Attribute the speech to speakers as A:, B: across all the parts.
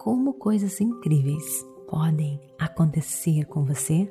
A: como coisas incríveis podem acontecer com você?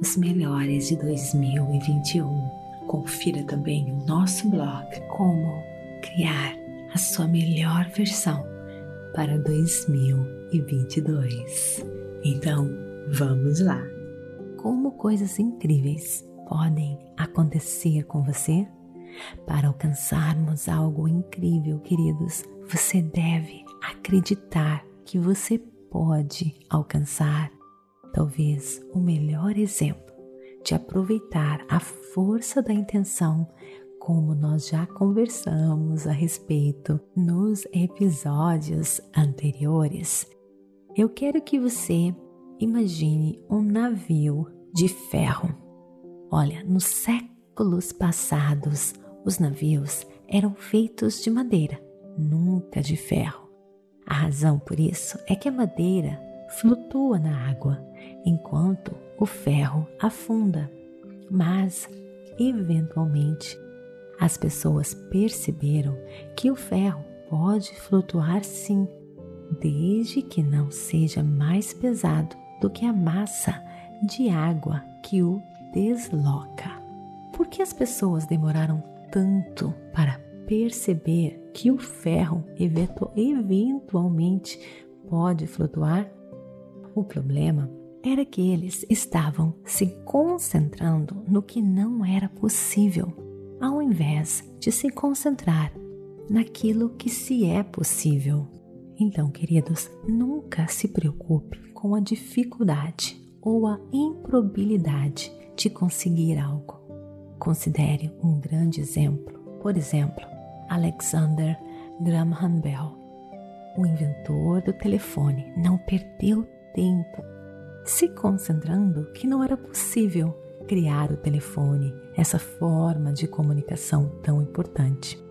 A: os melhores de 2021. Confira também o nosso blog Como Criar a Sua Melhor Versão para 2022. Então, vamos lá! Como coisas incríveis podem acontecer com você? Para alcançarmos algo incrível, queridos, você deve acreditar que você pode alcançar talvez o melhor exemplo de aproveitar a força da intenção, como nós já conversamos a respeito nos episódios anteriores. Eu quero que você imagine um navio de ferro. Olha, nos séculos passados, os navios eram feitos de madeira, nunca de ferro. A razão por isso é que a madeira flutua na água enquanto o ferro afunda. Mas, eventualmente, as pessoas perceberam que o ferro pode flutuar sim, desde que não seja mais pesado do que a massa de água que o desloca. Por que as pessoas demoraram tanto para perceber que o ferro eventualmente pode flutuar? O problema era que eles estavam se concentrando no que não era possível, ao invés de se concentrar naquilo que se é possível. Então, queridos, nunca se preocupe com a dificuldade ou a improbabilidade de conseguir algo. Considere um grande exemplo, por exemplo, Alexander Graham Bell, o inventor do telefone, não perdeu se concentrando que não era possível criar o telefone, essa forma de comunicação tão importante.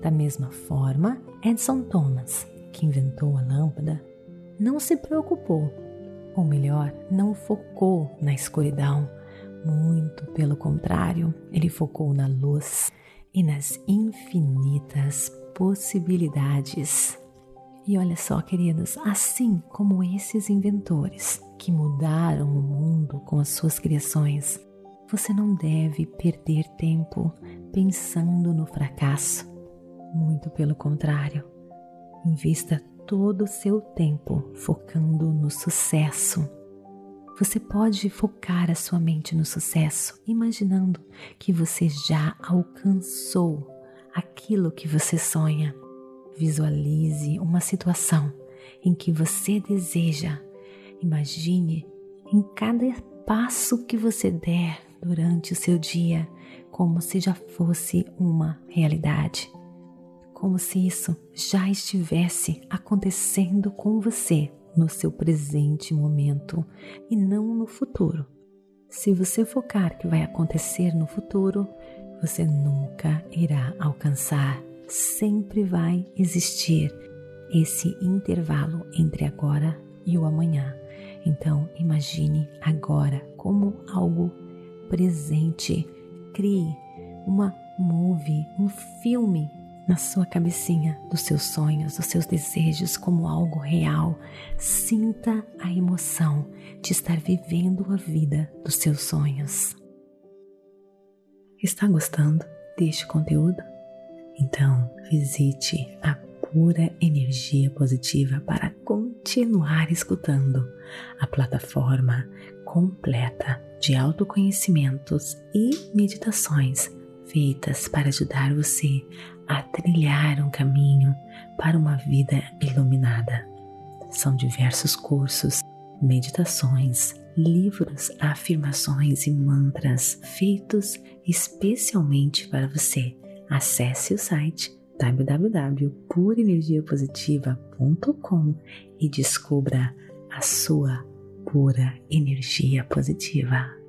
A: Da mesma forma, Edison Thomas, que inventou a lâmpada, não se preocupou, ou melhor, não focou na escuridão. Muito pelo contrário, ele focou na luz e nas infinitas possibilidades. E olha só, queridos, assim como esses inventores, que mudaram o mundo com as suas criações, você não deve perder tempo pensando no fracasso. Muito pelo contrário, invista todo o seu tempo focando no sucesso. Você pode focar a sua mente no sucesso, imaginando que você já alcançou aquilo que você sonha. Visualize uma situação em que você deseja Imagine em cada passo que você der durante o seu dia como se já fosse uma realidade, como se isso já estivesse acontecendo com você no seu presente momento e não no futuro. Se você focar que vai acontecer no futuro, você nunca irá alcançar. Sempre vai existir esse intervalo entre agora e o amanhã. Então, imagine agora como algo presente. Crie uma movie, um filme na sua cabecinha dos seus sonhos, dos seus desejos como algo real. Sinta a emoção de estar vivendo a vida dos seus sonhos. Está gostando deste conteúdo? Então, visite a Pura Energia Positiva para continuar escutando a plataforma completa de autoconhecimentos e meditações feitas para ajudar você a trilhar um caminho para uma vida iluminada. São diversos cursos, meditações, livros, afirmações e mantras feitos especialmente para você. Acesse o site www.purenergiapositiva.com e descubra a sua pura energia positiva.